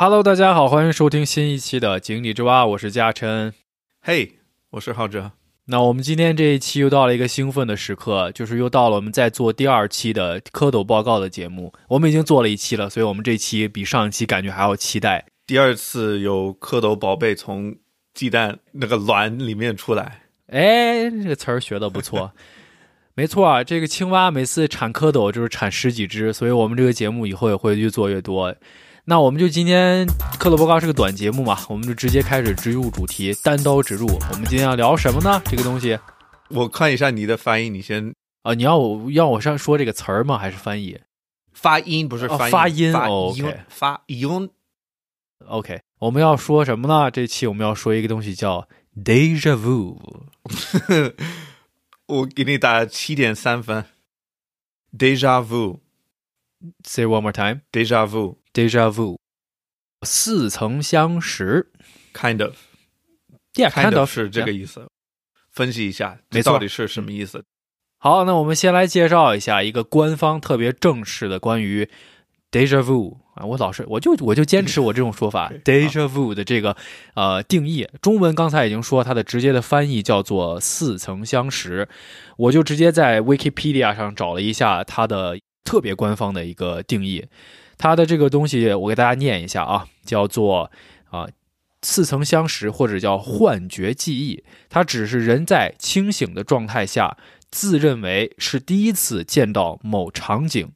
Hello，大家好，欢迎收听新一期的《井底之蛙》，我是嘉琛。嘿，我是浩哲。那我们今天这一期又到了一个兴奋的时刻，就是又到了我们在做第二期的蝌蚪报告的节目。我们已经做了一期了，所以我们这期比上一期感觉还要期待。第二次有蝌蚪宝贝从鸡蛋那个卵里面出来，哎，这个词儿学的不错。没错啊，这个青蛙每次产蝌蚪就是产十几只，所以我们这个节目以后也会越做越多。那我们就今天蝌蚪报告是个短节目嘛，我们就直接开始直入主题，单刀直入。我们今天要聊什么呢？这个东西，我看一下你的发音，你先啊，你要我要我上说这个词儿吗？还是翻译？发音不是哦发发音发哦音 OK 发音 OK，我们要说什么呢？这期我们要说一个东西叫 deja vu。我给你打七点三分。Deja vu, Say one more time. deja vu, Deja vu，似曾相识。kind of, Yeah, kind kind of 是这个意思。分析一下，没到底是什么意思？好，那我们先来介绍一下一个官方特别正式的关于 deja vu 啊，我老是我就我就坚持我这种说法 deja vu 的这个呃定义。中文刚才已经说它的直接的翻译叫做似曾相识，我就直接在 Wikipedia 上找了一下它的特别官方的一个定义。它的这个东西我给大家念一下啊，叫做啊。似曾相识，或者叫幻觉记忆，它只是人在清醒的状态下自认为是第一次见到某场景，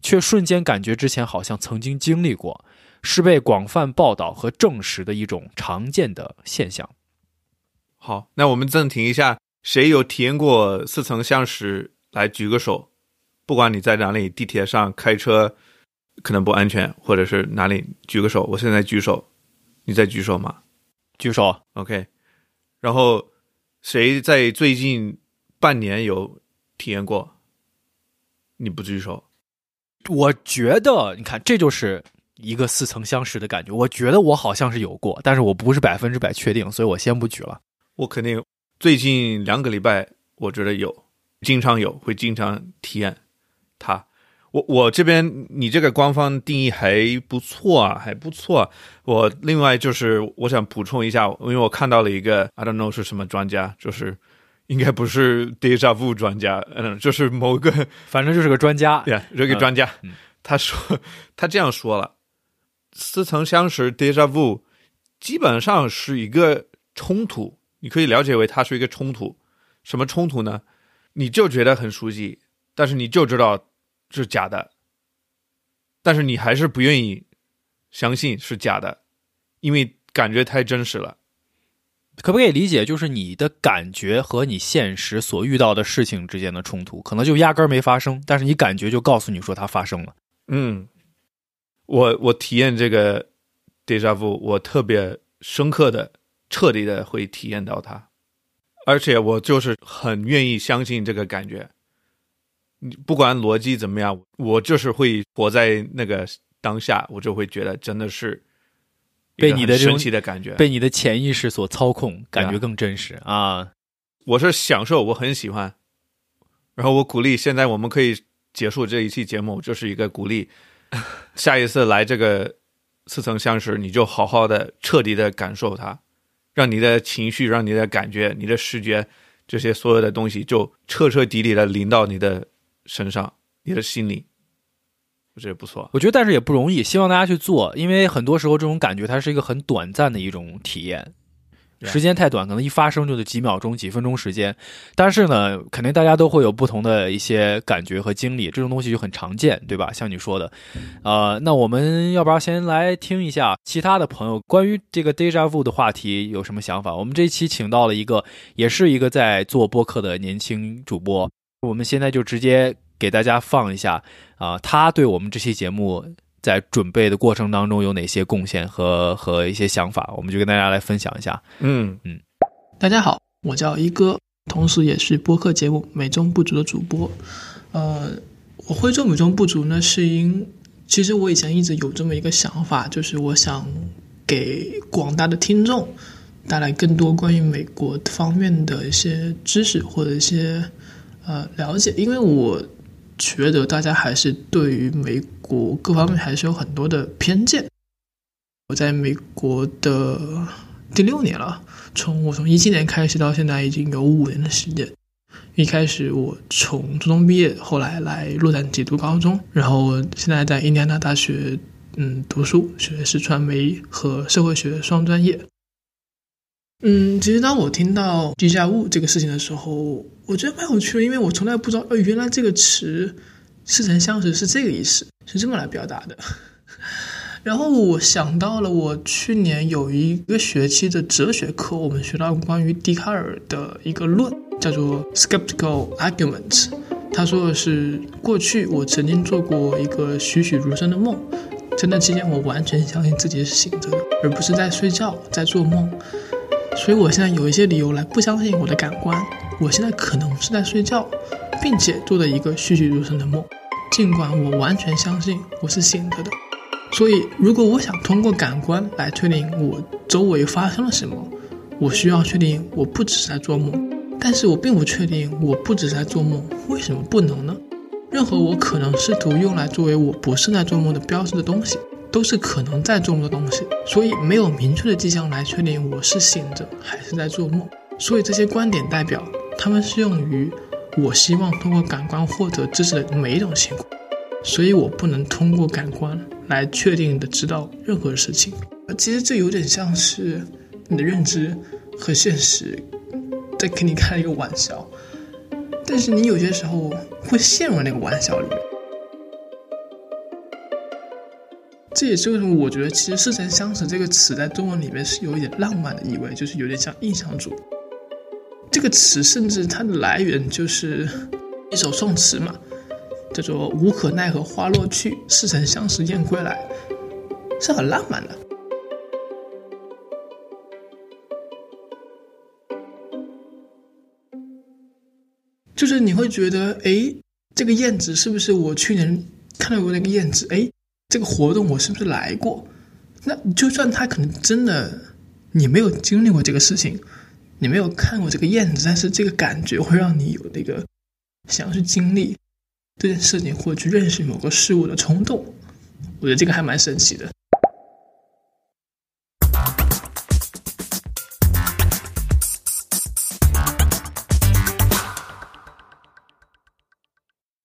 却瞬间感觉之前好像曾经经历过，是被广泛报道和证实的一种常见的现象。好，那我们暂停一下，谁有体验过似曾相识？来举个手，不管你在哪里，地铁上、开车可能不安全，或者是哪里，举个手。我现在举手，你在举手吗举手，？OK。然后谁在最近半年有体验过？你不举手，我觉得你看，这就是一个似曾相识的感觉。我觉得我好像是有过，但是我不是百分之百确定，所以我先不举了。我肯定最近两个礼拜，我觉得有，经常有，会经常体验它。我我这边你这个官方定义还不错啊，还不错啊。我另外就是我想补充一下，因为我看到了一个 I don't know 是什么专家，就是应该不是 deja vu 专家，嗯，就是某个反正就是个专家，对，这个专家，嗯他说他这样说了，似曾相识 deja vu 基本上是一个冲突，你可以了解为它是一个冲突。什么冲突呢？你就觉得很熟悉，但是你就知道是假的，但是你还是不愿意相信是假的，因为感觉太真实了。可不可以理解就是你的感觉和你现实所遇到的事情之间的冲突，可能就压根儿没发生，但是你感觉就告诉你说它发生了。嗯，我我体验这个 deja vu，我特别深刻的、彻底的会体验到它，而且我就是很愿意相信这个感觉。你不管逻辑怎么样，我就是会活在那个当下，我就会觉得真的是被你的神奇的感觉。被你的潜意识所操控，感觉更真实啊！我是享受，我很喜欢。然后我鼓励，现在我们可以结束这一期节目，就是一个鼓励。下一次来这个似曾相识，你就好好的、彻底的感受它，让你的情绪、让你的感觉、你的视觉这些所有的东西，就彻彻底底的临到你的身上、你的心里。我觉得不错。我觉得，但是也不容易，希望大家去做，因为很多时候这种感觉它是一个很短暂的一种体验，时间太短，可能一发生就得几秒钟、几分钟时间。但是呢，肯定大家都会有不同的一些感觉和经历，这种东西就很常见，对吧？像你说的，呃，那我们要不要先来听一下其他的朋友关于这个 deja vu 的话题有什么想法？我们这一期请到了一个，也是一个在做播客的年轻主播，我们现在就直接给大家放一下啊、他对我们这期节目在准备的过程当中有哪些贡献和和一些想法，我们就跟大家来分享一下。嗯嗯大家好，我叫一哥，同时也是播客节目《美中不足》的主播。呃，我会做美中不足呢，是因其实我以前一直有这么一个想法，就是我想给广大的听众带来更多关于美国方面的一些知识或者一些呃了解，因为我觉得大家还是对于美国各方面还是有很多的偏见。我在美国的第六年了，从我从一七年开始到现在已经有五年的时间。一开始我从初中毕业，后来来洛杉矶读高中，然后现在在印第安纳大学嗯读书，学的是传媒和社会学双专业。嗯，其实当我听到“地下物”这个事情的时候，我觉得蛮有趣的，因为我从来不知道，呃，原来这个词似曾相识是这个意思，是这么来表达的。然后我想到了，我去年有一个学期的哲学课，我们学到关于笛卡尔的一个论，叫做 “skeptical arguments”。他说的是，过去我曾经做过一个栩栩如生的梦，在那期间我完全相信自己是醒着的，而不是在睡觉，在做梦。所以我现在有一些理由来不相信我的感官。我现在可能是在睡觉，并且做了一个栩栩如生的梦，尽管我完全相信我是醒着的。所以，如果我想通过感官来确定我周围发生了什么，我需要确定我不只是在做梦。但是我并不确定我不只是在做梦，为什么不能呢？任何我可能试图用来作为我不是在做梦的标志的东西。都是可能在做梦的东西，所以没有明确的迹象来确定我是醒着还是在做梦。所以这些观点代表，他们适用于我希望通过感官获得知识的每一种情况。所以我不能通过感官来确定的知道任何事情。其实这有点像是你的认知和现实在跟你开了一个玩笑，但是你有些时候会陷入那个玩笑里面。这也是为什么我觉得，其实“似曾相识”这个词在中文里面是有一点浪漫的意味，就是有点像印象主义。这个词甚至它的来源就是一首宋词嘛，叫做“无可奈何花落去，似曾相识燕归来”，是很浪漫的。就是你会觉得，哎，这个燕子是不是我去年看到过那个燕子？哎。这个活动我是不是来过？那就算他可能真的你没有经历过这个事情，你没有看过这个燕子，但是这个感觉会让你有那个想要去经历这件事情或者去认识某个事物的冲动。我觉得这个还蛮神奇的。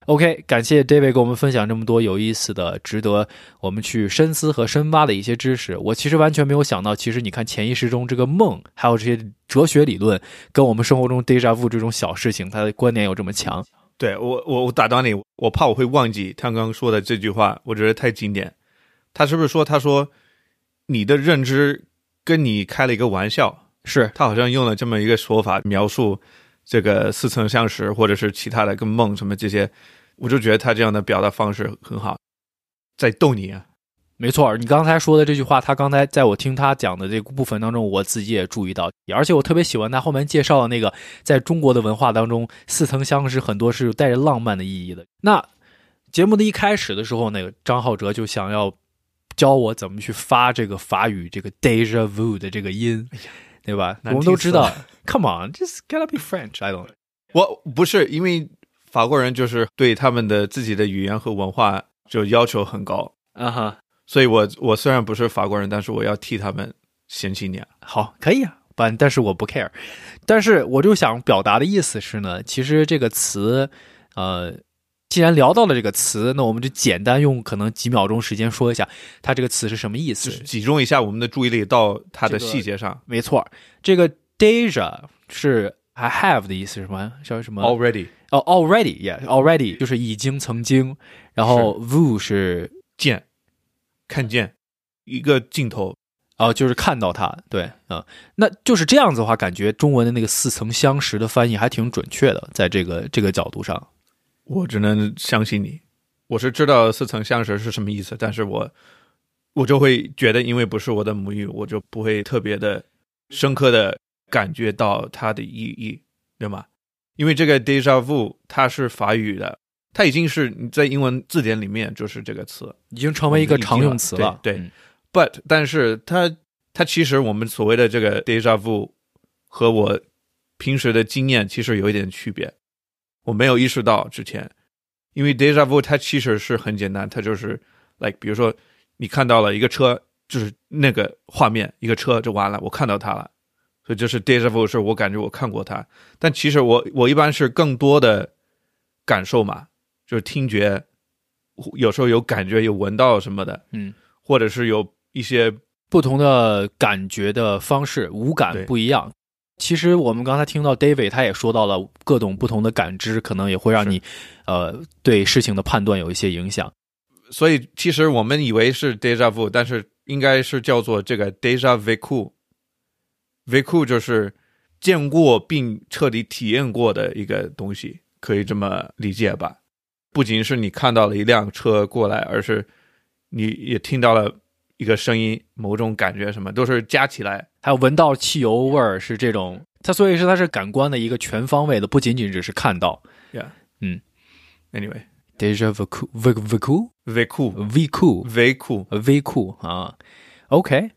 OK，感谢 David 给我们分享这么多有意思的、值得我们去深思和深挖的一些知识。我其实完全没有想到，其实你看潜意识中这个梦，还有这些哲学理论，跟我们生活中 deja vu 这种小事情，它的关联有这么强。对我，我我打断你，我怕我会忘记他刚刚说的这句话，我觉得太经典。他是不是说，他说你的认知跟你开了一个玩笑？是他好像用了这么一个说法描述这个似曾相识，或者是其他的跟梦什么这些。我就觉得他这样的表达方式很好，在逗你啊，没错，你刚才说的这句话，他刚才在我听他讲的这个部分当中，我自己也注意到，而且我特别喜欢他后面介绍的那个，在中国的文化当中，似曾相识很多是带着浪漫的意义的。那节目的一开始的时候，那个张浩哲就想要教我怎么去发这个法语这个 deja vu 的这个音，对吧？我们都知道，Come on，just gotta be French，I don't。我不是因为。法国人就是对他们的自己的语言和文化就要求很高啊哈，所以我我虽然不是法国人，但是我要替他们嫌弃你。好，可以啊，但但是我不 care。但是我就想表达的意思是呢，其实这个词，呃，既然聊到了这个词，那我们就简单用可能几秒钟时间说一下它这个词是什么意思，就是集中一下我们的注意力到它的细节上。没错，这个 deja 是 I have 的意思，什么叫什么 already。哦，already，yeah，already 就是已经曾经，然后 view 是见，看见一个镜头，哦，就是看到它，对，嗯，那就是这样子的话，感觉中文的那个似曾相识的翻译还挺准确的，在这个这个角度上，我只能相信你。我是知道似曾相识是什么意思，但是我我就会觉得，因为不是我的母语，我就不会特别的深刻的感觉到它的意义，对吗？因为这个 deja vu 它是法语的，它已经是在英文字典里面就是这个词，已经成为一个常用词了。对，but 但是它它其实我们所谓的这个 deja vu 和我平时的经验其实有一点区别，我没有意识到之前，因为 deja vu 它其实是很简单，它就是 like 比如说你看到了一个车就是那个画面，一个车就完了，我看到它了，所以就是 deja vu，是我感觉我看过它。但其实我我一般是更多的感受嘛，就是听觉，有时候有感觉，有闻到什么的，嗯，或者是有一些不同的感觉的方式，五感不一样。其实我们刚才听到 David 他也说到了各种不同的感知，可能也会让你呃对事情的判断有一些影响。所以其实我们以为是 deja vu，但是应该是叫做这个 deja vu。Vu 就是见过并彻底体验过的一个东西，可以这么理解吧？不仅是你看到了一辆车过来，而是你也听到了一个声音、某种感觉，什么都是加起来。还有闻到汽油味儿是这种，它所以是它是感官的一个全方位的，不仅仅只是看到。Yeah，嗯，anyway，Deja vu vu vu vu v cool v cool，v cool 啊，OK，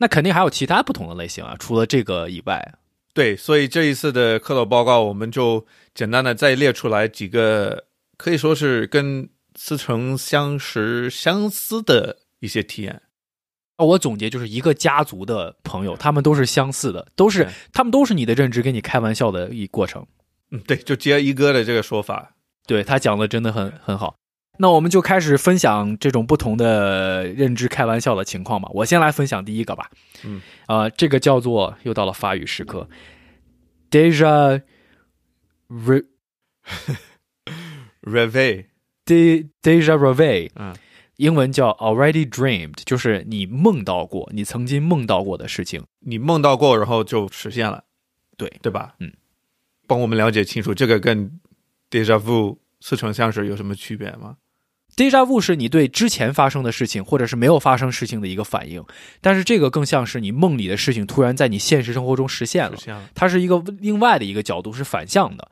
那肯定还有其他不同的类型啊，除了这个以外，对，所以这一次的蝌蚪报告，我们就简单的再列出来几个可以说是跟似曾相识、相似的一些体验。我总结就是一个家族的朋友，他们都是相似的，都是他们都是你的认知跟你开玩笑的一过程。嗯，对，就接一哥的这个说法。对他讲的真的很很好。那我们就开始分享这种不同的认知开玩笑的情况吧。我先来分享第一个吧。嗯，呃，这个叫做又到了法语时刻，deja re Reve，de deja vu，嗯，英文叫 already dreamed，就是你梦到过，你曾经梦到过的事情。你梦到过，然后就实现了，对对吧？嗯，帮我们了解清楚这个跟 deja vu 似曾相识有什么区别吗？Deja vu 是你对之前发生的事情或者是没有发生事情的一个反应，但是这个更像是你梦里的事情突然在你现实生活中实现了。它是一个另外的一个角度，是反向的。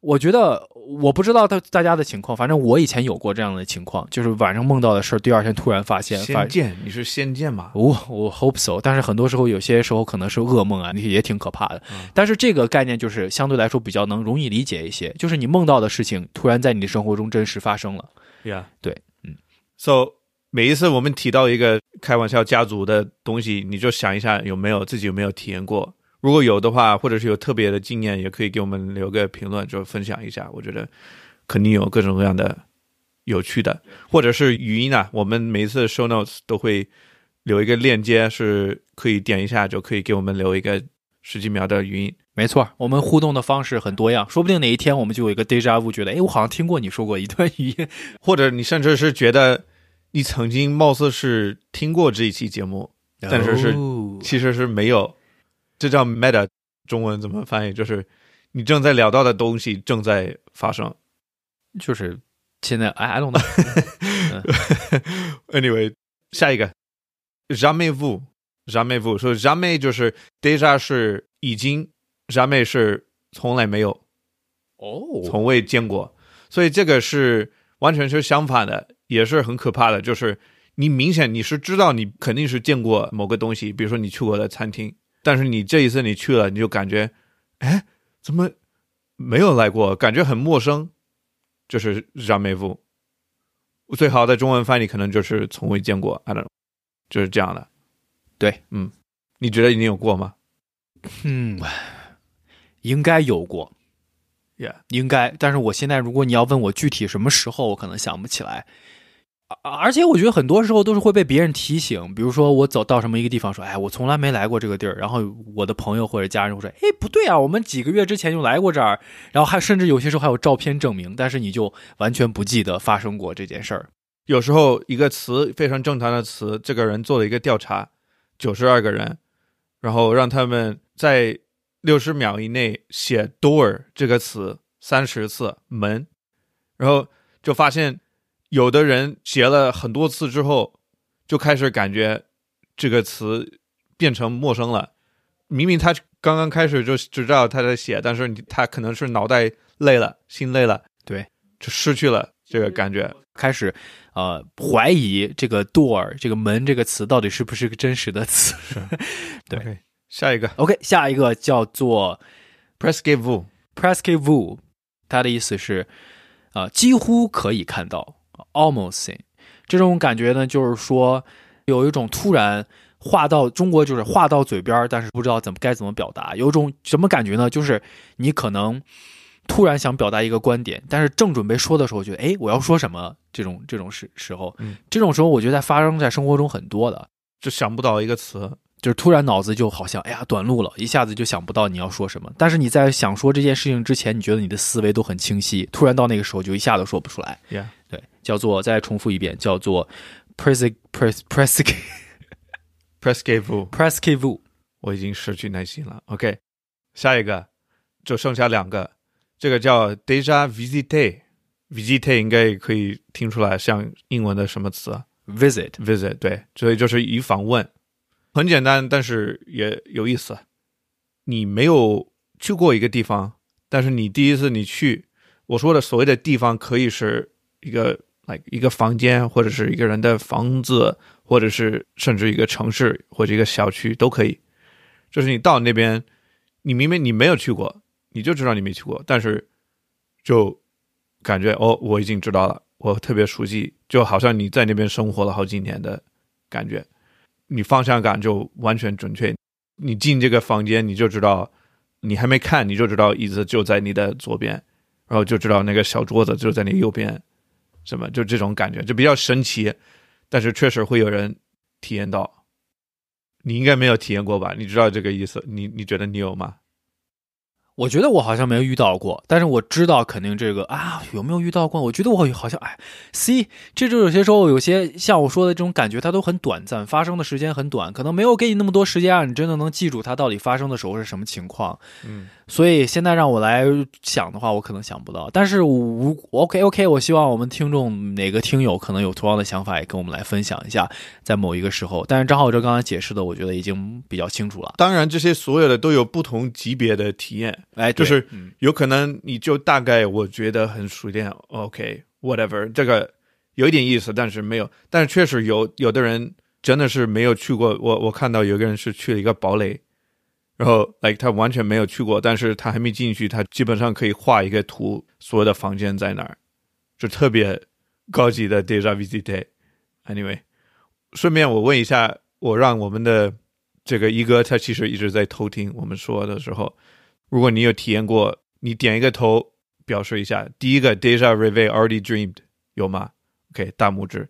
我觉得我不知道大大家的情况，反正我以前有过这样的情况，就是晚上梦到的事儿，第二天突然发现，发仙剑，你是仙剑吗？我我 hope so，但是很多时候有些时候可能是噩梦啊，也挺可怕的。嗯但是这个概念就是相对来说比较能容易理解一些，就是你梦到的事情突然在你的生活中真实发生了。Yeah，对，嗯，So 每一次我们提到一个开玩笑家族的东西，你就想一下有没有自己有没有体验过。如果有的话，或者是有特别的经验，也可以给我们留个评论，就分享一下。我觉得肯定有各种各样的有趣的，或者是语音啊。我们每一次 show notes 都会留一个链接，是可以点一下就可以给我们留一个十几秒的语音。没错，我们互动的方式很多样，说不定哪一天我们就有一个 deja vu，觉得哎，我好像听过你说过一段语音。或者你甚至是觉得你曾经貌似是听过这一期节目，但是是哦其实是没有，这叫 meta，中文怎么翻译？就是你正在聊到的东西正在发生。就是现在哎，I don't know，Anyway，下一个 jamais vu，jamais vu，说 jamais 就是 deja 是已经，jamais 是从来没有，哦，从未见过，所以这个是完全是相反的，也是很可怕的。就是你明显你是知道你肯定是见过某个东西，比如说你去过的餐厅，但是你这一次你去了，你就感觉，哎，怎么没有来过？感觉很陌生，就是 jamais vu。最好的中文翻译可能就是从未见过，I don't know，就是这样的。对，嗯，你觉得你有过吗嗯，应该有过，？Yeah，应该，但是我现在如果你要问我具体什么时候，我可能想不起来。而而且我觉得很多时候都是会被别人提醒，比如说我走到什么一个地方，说，哎，我从来没来过这个地儿，然后我的朋友或者家人会说，哎，不对啊，我们几个月之前就来过这儿，然后还甚至有些时候还有照片证明，但是你就完全不记得发生过这件事儿。有时候一个词非常正常的词，这个人做了一个调查，九十二个人，然后让他们在六十秒以内写 door 这个词三十次门，然后就发现有的人写了很多次之后，就开始感觉这个词变成陌生了。明明他刚刚开始就知道他在写，但是他可能是脑袋累了，心累了，对，就失去了这个感觉。开始，呃，怀疑这个 door 这个门这个词到底是不是个真实的词。对下一个 OK，下一个叫做 presque vous。presque vu，它的意思是，呃，几乎可以看到，almost seen。这种感觉呢，就是说，有一种突然话到中国就是话到嘴边，但是不知道怎么该怎么表达，有一种什么感觉呢？就是你可能突然想表达一个观点，但是正准备说的时候，觉得哎，我要说什么？这种这种时时候，嗯这种时候我觉得在发生在生活中很多的，就想不到一个词，就是突然脑子就好像哎呀短路了，一下子就想不到你要说什么。但是你在想说这件事情之前，你觉得你的思维都很清晰，突然到那个时候就一下都说不出来。Yeah，对，叫做再重复一遍，叫做 press press press press g a v e press k v 我已经失去耐心了。OK，下一个就剩下两个，这个叫 Deja visite。visite 应该也可以听出来像英文的什么词啊 visit？visit 对，所以就是以访问，很简单，但是也有意思。你没有去过一个地方，但是你第一次你去，我说的所谓的地方可以是一个 like 一个房间，或者是一个人的房子，或者是甚至一个城市或者一个小区都可以。就是你到那边，你明明你没有去过，你就知道你没去过，但是就感觉哦，我已经知道了，我特别熟悉，就好像你在那边生活了好几年的感觉，你方向感就完全准确。你进这个房间，你就知道，你还没看，你就知道椅子就在你的左边，然后就知道那个小桌子就在你右边，什么就这种感觉，就比较神奇，但是确实会有人体验到。你应该没有体验过吧？你知道这个意思？你你觉得你有吗？我觉得我好像没有遇到过，但是我知道肯定这个啊，有没有遇到过？我觉得我好像哎，C，这就有些时候有些像我说的这种感觉，它都很短暂，发生的时间很短，可能没有给你那么多时间让你真的能记住它到底发生的时候是什么情况。嗯，所以现在让我来想的话，我可能想不到。但是我 OK OK，我希望我们听众哪个听友可能有同样的想法，也跟我们来分享一下，在某一个时候。但是张浩哲刚才解释的，我觉得已经比较清楚了。当然，这些所有的都有不同级别的体验。哎，就是嗯有可能你就大概我觉得很熟练，OK，whatever，、这个有一点意思，但是没有，但是确实有有的人真的是没有去过。我我看到有个人是去了一个堡垒，然后 like 他完全没有去过，但是他还没进去，他基本上可以画一个图，所有的房间在哪儿，就特别高级的 deja visite。Anyway，顺便我问一下，我让我们的这个一哥他其实一直在偷听我们说的时候。如果你有体验过，你点一个头表示一下。第一个 déjà rêvé already dreamed 有吗？OK，大拇指。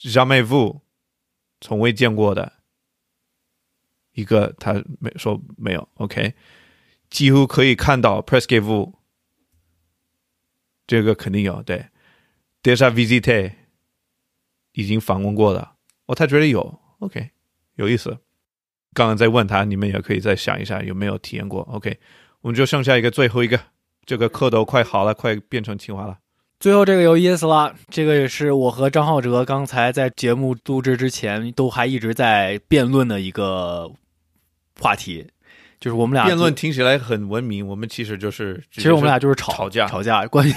jamais vu 从未见过的一个，他没说没有。OK，几乎可以看到 presque vu 这个肯定有。对，desa visité 已经访问过了，哦，他觉得有。OK，有意思。刚刚在问他，你们也可以再想一下有没有体验过。OK，我们就剩下一个最后一个，这个课都快好了，快变成清华了。最后这个有意思了，这个也是我和张浩哲刚才在节目录制之前都还一直在辩论的一个话题，就是我们俩辩论，听起来很文明，我们其实就是，其实我们俩就是吵吵架吵架关于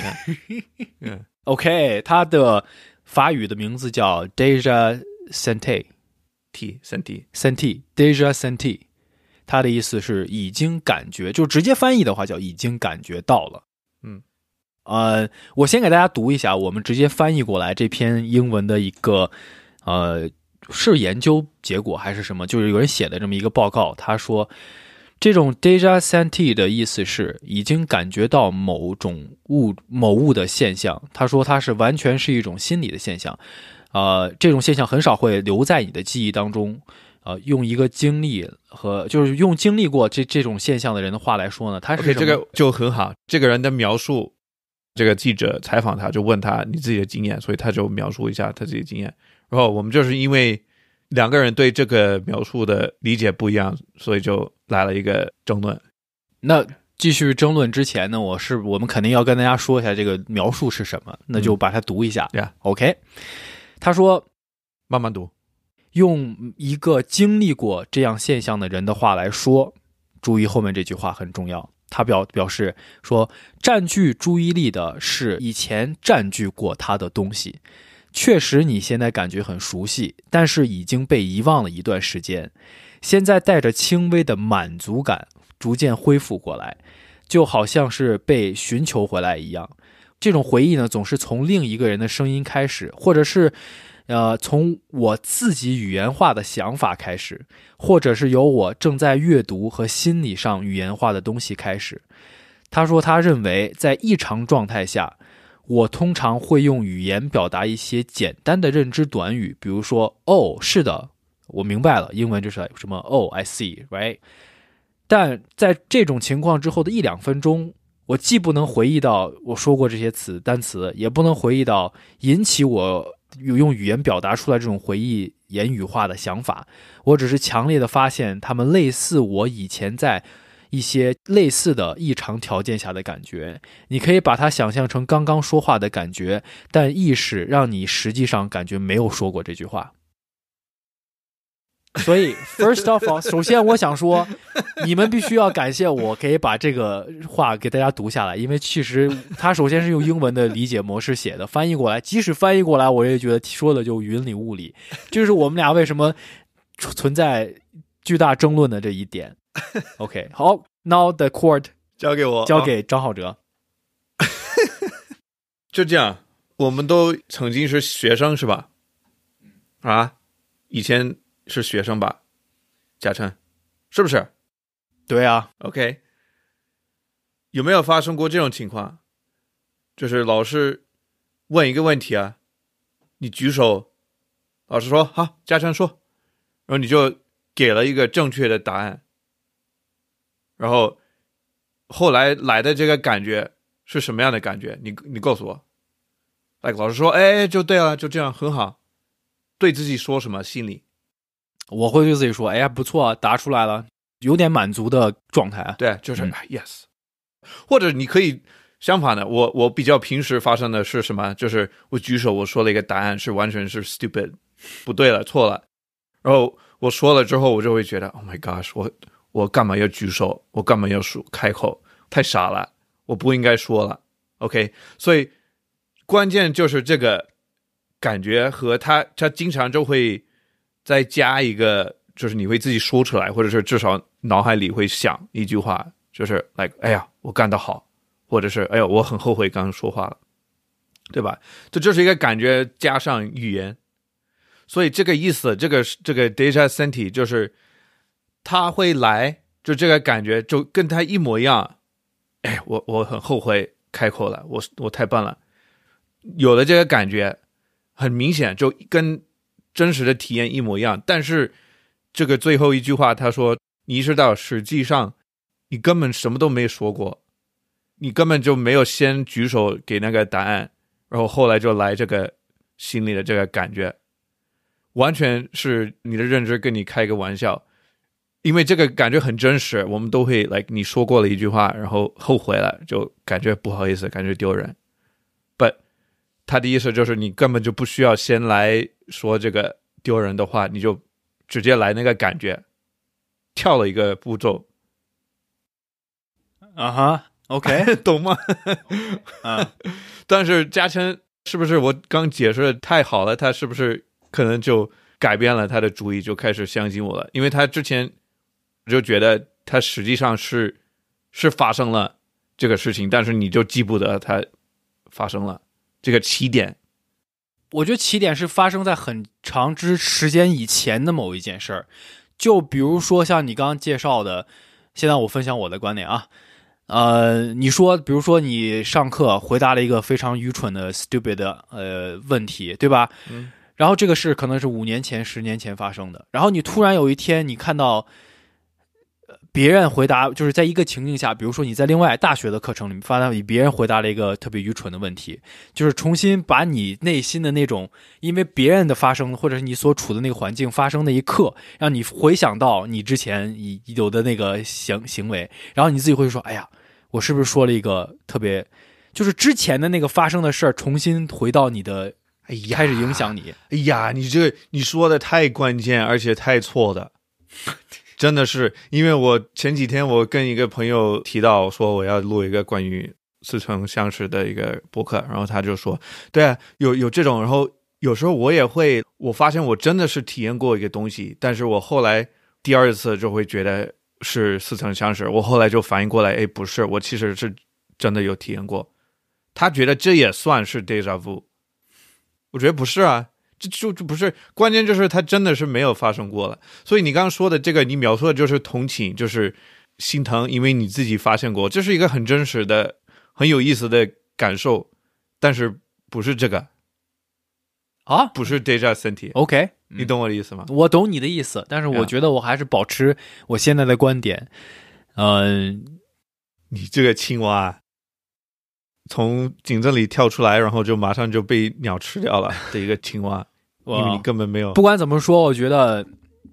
嗯 OK，他的法语的名字叫 Deja Sente。T 身体 senti deja senti，它的意思是已经感觉，就直接翻译的话叫已经感觉到了。嗯，呃，我先给大家读一下我们直接翻译过来这篇英文的一个呃是研究结果还是什么，就是有人写的这么一个报告，他说这种 deja senti 的意思是已经感觉到某种物某物的现象。他说它是完全是一种心理的现象。呃，这种现象很少会留在你的记忆当中。呃，用一个经历和就是用经历过这这种现象的人的话来说呢，他是这个就很好。这个人的描述，这个记者采访他，就问他你自己的经验，所以他就描述一下他自己的经验。然后我们就是因为两个人对这个描述的理解不一样，所以就来了一个争论。那继续争论之前呢，我是我们肯定要跟大家说一下这个描述是什么，那就把它读一下。嗯 Yeah OK，他说慢慢读。用一个经历过这样现象的人的话来说，注意后面这句话很重要。他表表示说，占据注意力的是以前占据过他的东西。确实，你现在感觉很熟悉，但是已经被遗忘了一段时间。现在带着轻微的满足感，逐渐恢复过来，就好像是被寻求回来一样。这种回忆呢，总是从另一个人的声音开始，或者是呃，从我自己语言化的想法开始，或者是由我正在阅读和心理上语言化的东西开始。他说，他认为在异常状态下，我通常会用语言表达一些简单的认知短语，比如说“哦，是的，我明白了”，英文就是什么“哦，I see”，right？但在这种情况之后的一两分钟，我既不能回忆到我说过这些词单词，也不能回忆到引起我。用语言表达出来这种回忆言语化的想法，我只是强烈的发现他们类似我以前在一些类似的异常条件下的感觉。你可以把它想象成刚刚说话的感觉，但意识让你实际上感觉没有说过这句话。所以，first of all，首先我想说，你们必须要感谢我，可以把这个话给大家读下来，因为其实它首先是用英文的理解模式写的，翻译过来，即使翻译过来，我也觉得说的就云里雾里。就是我们俩为什么存在巨大争论的这一点。OK，好，Now the court 交给我，交给张浩哲。就这样，我们都曾经是学生，是吧？啊，以前。是学生吧，嘉诚，是不是？对啊，OK。有没有发生过这种情况？就是老师问一个问题啊，你举手，老师说好，嘉诚说，然后你就给了一个正确的答案，然后后来来的这个感觉是什么样的感觉？你你告诉我。哎，老师说，哎，就对了，就这样，很好。对自己说什么？心里。我会对自己说：“哎呀，不错，答出来了，有点满足的状态。”对，就是 yes。或者你可以相反的，我我比较平时发生的是什么？就是我举手，我说了一个答案是完全是 stupid，不对了，错了。然后我说了之后，我就会觉得 Oh my gosh，我我干嘛要举手？我干嘛要说开口？太傻了，我不应该说了。OK，所以关键就是这个感觉和他，他经常就会。再加一个，就是你会自己说出来，或者是至少脑海里会想一句话，就是 like，哎呀，我干得好，或者是哎呀，我很后悔刚刚说话了，对吧？这就是一个感觉加上语言，所以这个意思，这个这个 deja senti 就是他会来，就这个感觉就跟他一模一样。哎，我我很后悔开口了，我我太笨了，有了这个感觉，很明显就跟。真实的体验一模一样，但是这个最后一句话，他说：“你意识到实际上你根本什么都没说过，你根本就没有先举手给那个答案，然后后来就来这个心里的这个感觉，完全是你的认知跟你开个玩笑，因为这个感觉很真实，我们都会来你说过了一句话，然后后悔了，就感觉不好意思，感觉丢人。But 他的意思就是，你根本就不需要先来说这个丢人的话，你就直接来那个感觉，跳了一个步骤。啊哈，OK，懂吗？啊，但是嘉诚是不是我刚解释的太好了？他是不是可能就改变了他的主意，就开始相信我了？因为他之前就觉得它实际上是是发生了这个事情，但是你就记不得它发生了。这个起点，我觉得起点是发生在很长之时间以前的某一件事儿，就比如说像你刚刚介绍的，现在我分享我的观点啊，呃，你说，比如说你上课回答了一个非常愚蠢的 stupid 的呃问题，对吧？嗯。然后这个事可能是五年前、十年前发生的，然后你突然有一天你看到。别人回答就是在一个情境下，比如说你在另外大学的课程里面发现别人回答了一个特别愚蠢的问题，就是重新把你内心的那种因为别人的发生或者是你所处的那个环境发生的一刻，让你回想到你之前已有的那个行行为，然后你自己会说：“哎呀，我是不是说了一个特别，就是之前的那个发生的事儿重新回到你的，哎呀，开始影响你。哎呀，你这你说的太关键，而且太错的。”真的是，因为我前几天我跟一个朋友提到说我要录一个关于似曾相识的一个博客，然后他就说，对啊，有有这种，然后有时候我也会，我发现我真的是体验过一个东西，但是我后来第二次就会觉得是似曾相识，我后来就反应过来，哎，不是，我其实是真的有体验过。他觉得这也算是 deja vu，我觉得不是啊，这就就不是关键，就是它真的是没有发生过了。所以你刚刚说的这个，你描述的就是同情，就是心疼，因为你自己发现过，这是一个很真实的、很有意思的感受，但是不是这个，啊不是 deja senti，、，OK，你懂我的意思吗？我懂你的意思，但是我觉得我还是保持我现在的观点。嗯、你这个青蛙从井子里跳出来，然后就马上就被鸟吃掉了的一个青蛙，因为你根本没有不管怎么说，我觉得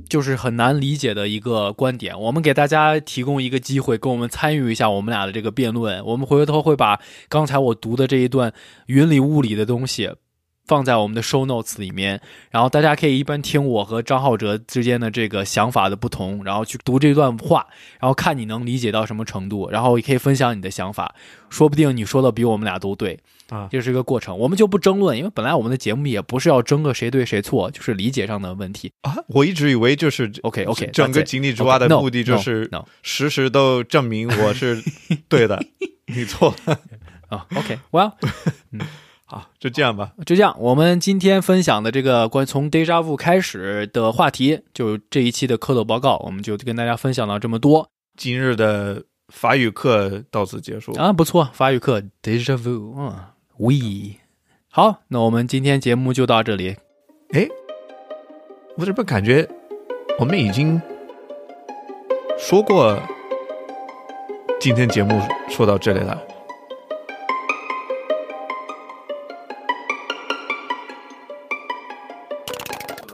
就是很难理解的一个观点。我们给大家提供一个机会，跟我们参与一下我们俩的这个辩论。我们回头会把刚才我读的这一段云里雾里的东西放在我们的 show notes 里面，然后大家可以一般听我和张浩哲之间的这个想法的不同，然后去读这段话，然后看你能理解到什么程度，然后也可以分享你的想法，说不定你说的比我们俩都对。啊。这是一个过程，我们就不争论，因为本来我们的节目也不是要争个谁对谁错，就是理解上的问题。啊，我一直以为就是 OK OK，整个井底之蛙的目的就是实时都证明我是对的，你错了。啊、OK，well，好，就这样吧。就这样，我们今天分享的这个关于从 deja vu 开始的话题，就这一期的蝌蚪报告，我们就跟大家分享到这么多今日的法语课到此结束。啊，不错，法语课 deja vu，嗯，we，好，那我们今天节目就到这里，哎，我怎么感觉我们已经说过，今天节目说到这里了。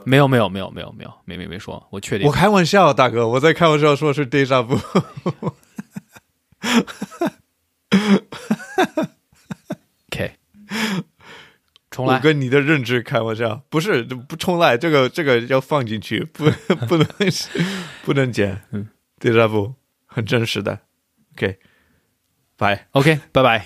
没有没有没有没有没有没没没说，我确定我开玩笑，大哥，我在开玩笑，说是 deja vu。OK，重我来，跟你的认知开玩笑，不是不重来，这个这个要放进去，不不能不能剪。嗯，deja vu 很真实的。OK，拜。OK，拜拜。